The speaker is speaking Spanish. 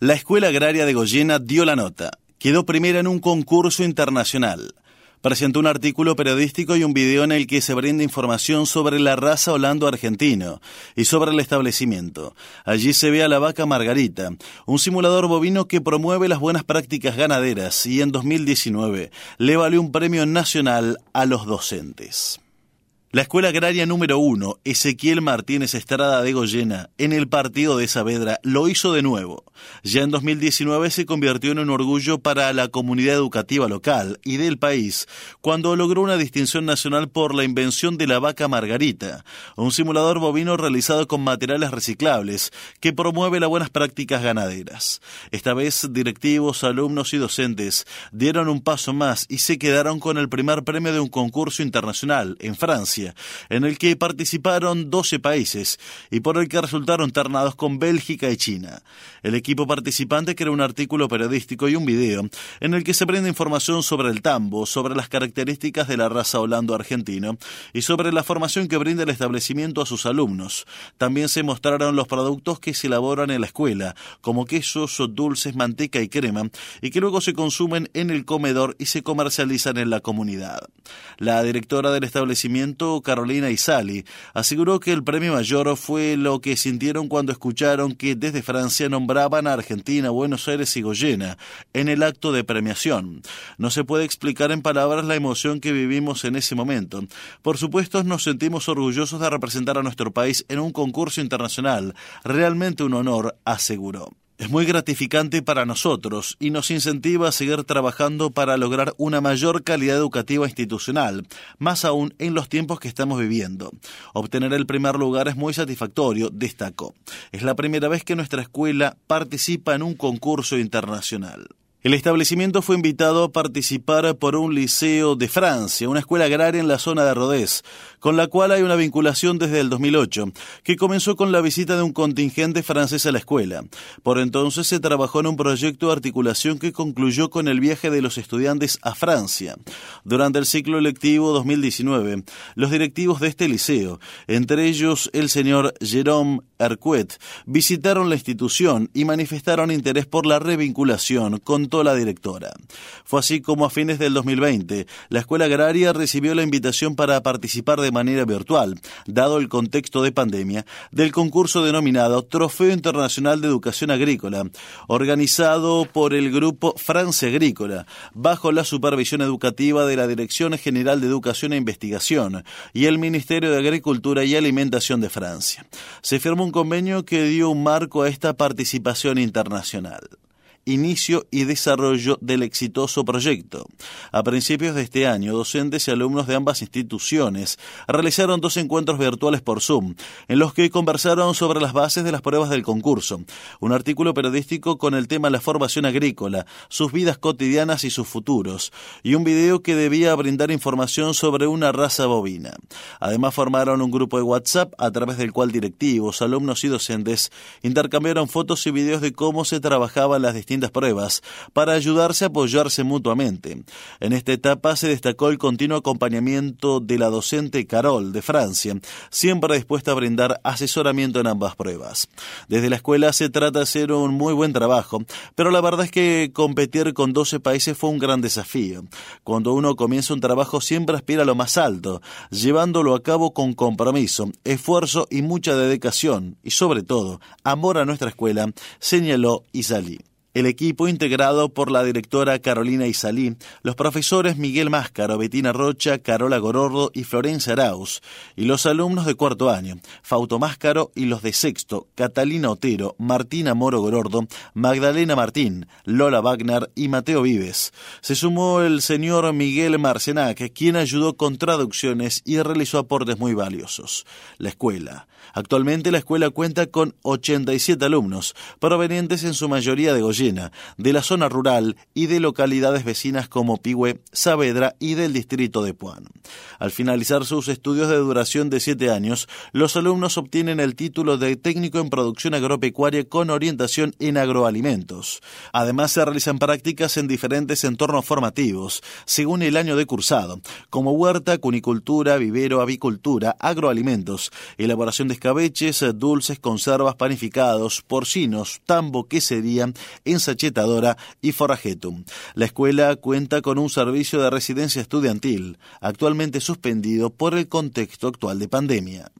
La Escuela Agraria de Goyena dio la nota. Quedó primera en un concurso internacional presentó un artículo periodístico y un video en el que se brinda información sobre la raza holando-argentino y sobre el establecimiento. Allí se ve a la vaca Margarita, un simulador bovino que promueve las buenas prácticas ganaderas y en 2019 le valió un premio nacional a los docentes. La Escuela Agraria número 1, Ezequiel Martínez Estrada de Goyena, en el partido de Saavedra, lo hizo de nuevo. Ya en 2019 se convirtió en un orgullo para la comunidad educativa local y del país, cuando logró una distinción nacional por la invención de la vaca Margarita, un simulador bovino realizado con materiales reciclables que promueve las buenas prácticas ganaderas. Esta vez, directivos, alumnos y docentes dieron un paso más y se quedaron con el primer premio de un concurso internacional en Francia en el que participaron 12 países y por el que resultaron ternados con Bélgica y China. El equipo participante creó un artículo periodístico y un video en el que se brinda información sobre el tambo, sobre las características de la raza holando-argentino y sobre la formación que brinda el establecimiento a sus alumnos. También se mostraron los productos que se elaboran en la escuela, como quesos, dulces, manteca y crema, y que luego se consumen en el comedor y se comercializan en la comunidad. La directora del establecimiento Carolina Isali, aseguró que el premio mayor fue lo que sintieron cuando escucharon que desde Francia nombraban a Argentina, Buenos Aires y Goyena en el acto de premiación. No se puede explicar en palabras la emoción que vivimos en ese momento. Por supuesto, nos sentimos orgullosos de representar a nuestro país en un concurso internacional. Realmente un honor, aseguró. Es muy gratificante para nosotros y nos incentiva a seguir trabajando para lograr una mayor calidad educativa institucional, más aún en los tiempos que estamos viviendo. Obtener el primer lugar es muy satisfactorio, destacó. Es la primera vez que nuestra escuela participa en un concurso internacional. El establecimiento fue invitado a participar por un liceo de Francia, una escuela agraria en la zona de Rodez, con la cual hay una vinculación desde el 2008, que comenzó con la visita de un contingente francés a la escuela. Por entonces se trabajó en un proyecto de articulación que concluyó con el viaje de los estudiantes a Francia. Durante el ciclo electivo 2019, los directivos de este liceo, entre ellos el señor Jérôme Arcuet, visitaron la institución y manifestaron interés por la revinculación con la directora. Fue así como a fines del 2020, la Escuela Agraria recibió la invitación para participar de manera virtual, dado el contexto de pandemia, del concurso denominado Trofeo Internacional de Educación Agrícola, organizado por el grupo Francia Agrícola, bajo la supervisión educativa de la Dirección General de Educación e Investigación y el Ministerio de Agricultura y Alimentación de Francia. Se firmó un convenio que dio un marco a esta participación internacional inicio y desarrollo del exitoso proyecto. A principios de este año, docentes y alumnos de ambas instituciones realizaron dos encuentros virtuales por Zoom, en los que conversaron sobre las bases de las pruebas del concurso, un artículo periodístico con el tema la formación agrícola, sus vidas cotidianas y sus futuros, y un video que debía brindar información sobre una raza bovina. Además formaron un grupo de WhatsApp a través del cual directivos, alumnos y docentes intercambiaron fotos y videos de cómo se trabajaban las distintas pruebas para ayudarse a apoyarse mutuamente. En esta etapa se destacó el continuo acompañamiento de la docente Carol de Francia, siempre dispuesta a brindar asesoramiento en ambas pruebas. Desde la escuela se trata de hacer un muy buen trabajo, pero la verdad es que competir con 12 países fue un gran desafío. Cuando uno comienza un trabajo siempre aspira a lo más alto, llevándolo a cabo con compromiso, esfuerzo y mucha dedicación, y sobre todo, amor a nuestra escuela, señaló Isalí. El equipo, integrado por la directora Carolina Isalí, los profesores Miguel Máscaro, Betina Rocha, Carola Gorordo y Florencia Arauz, y los alumnos de cuarto año, Fauto Máscaro y los de sexto, Catalina Otero, Martina Moro Gorordo, Magdalena Martín, Lola Wagner y Mateo Vives. Se sumó el señor Miguel Marcenac, quien ayudó con traducciones y realizó aportes muy valiosos. La escuela. Actualmente la escuela cuenta con 87 alumnos, provenientes en su mayoría de De la zona rural y de localidades vecinas como Pigüe, Saavedra y del distrito de Puan. Al finalizar sus estudios de duración de siete años, los alumnos obtienen el título de técnico en producción agropecuaria con orientación en agroalimentos. Además, se realizan prácticas en diferentes entornos formativos, según el año de cursado, como huerta, cunicultura, vivero, avicultura, agroalimentos, elaboración de escabeches, dulces, conservas, panificados, porcinos, tambo, quesería, ensachetadora y forrajetum. La escuela cuenta con un servicio de residencia estudiantil, actualmente suspendido por el contexto actual de pandemia.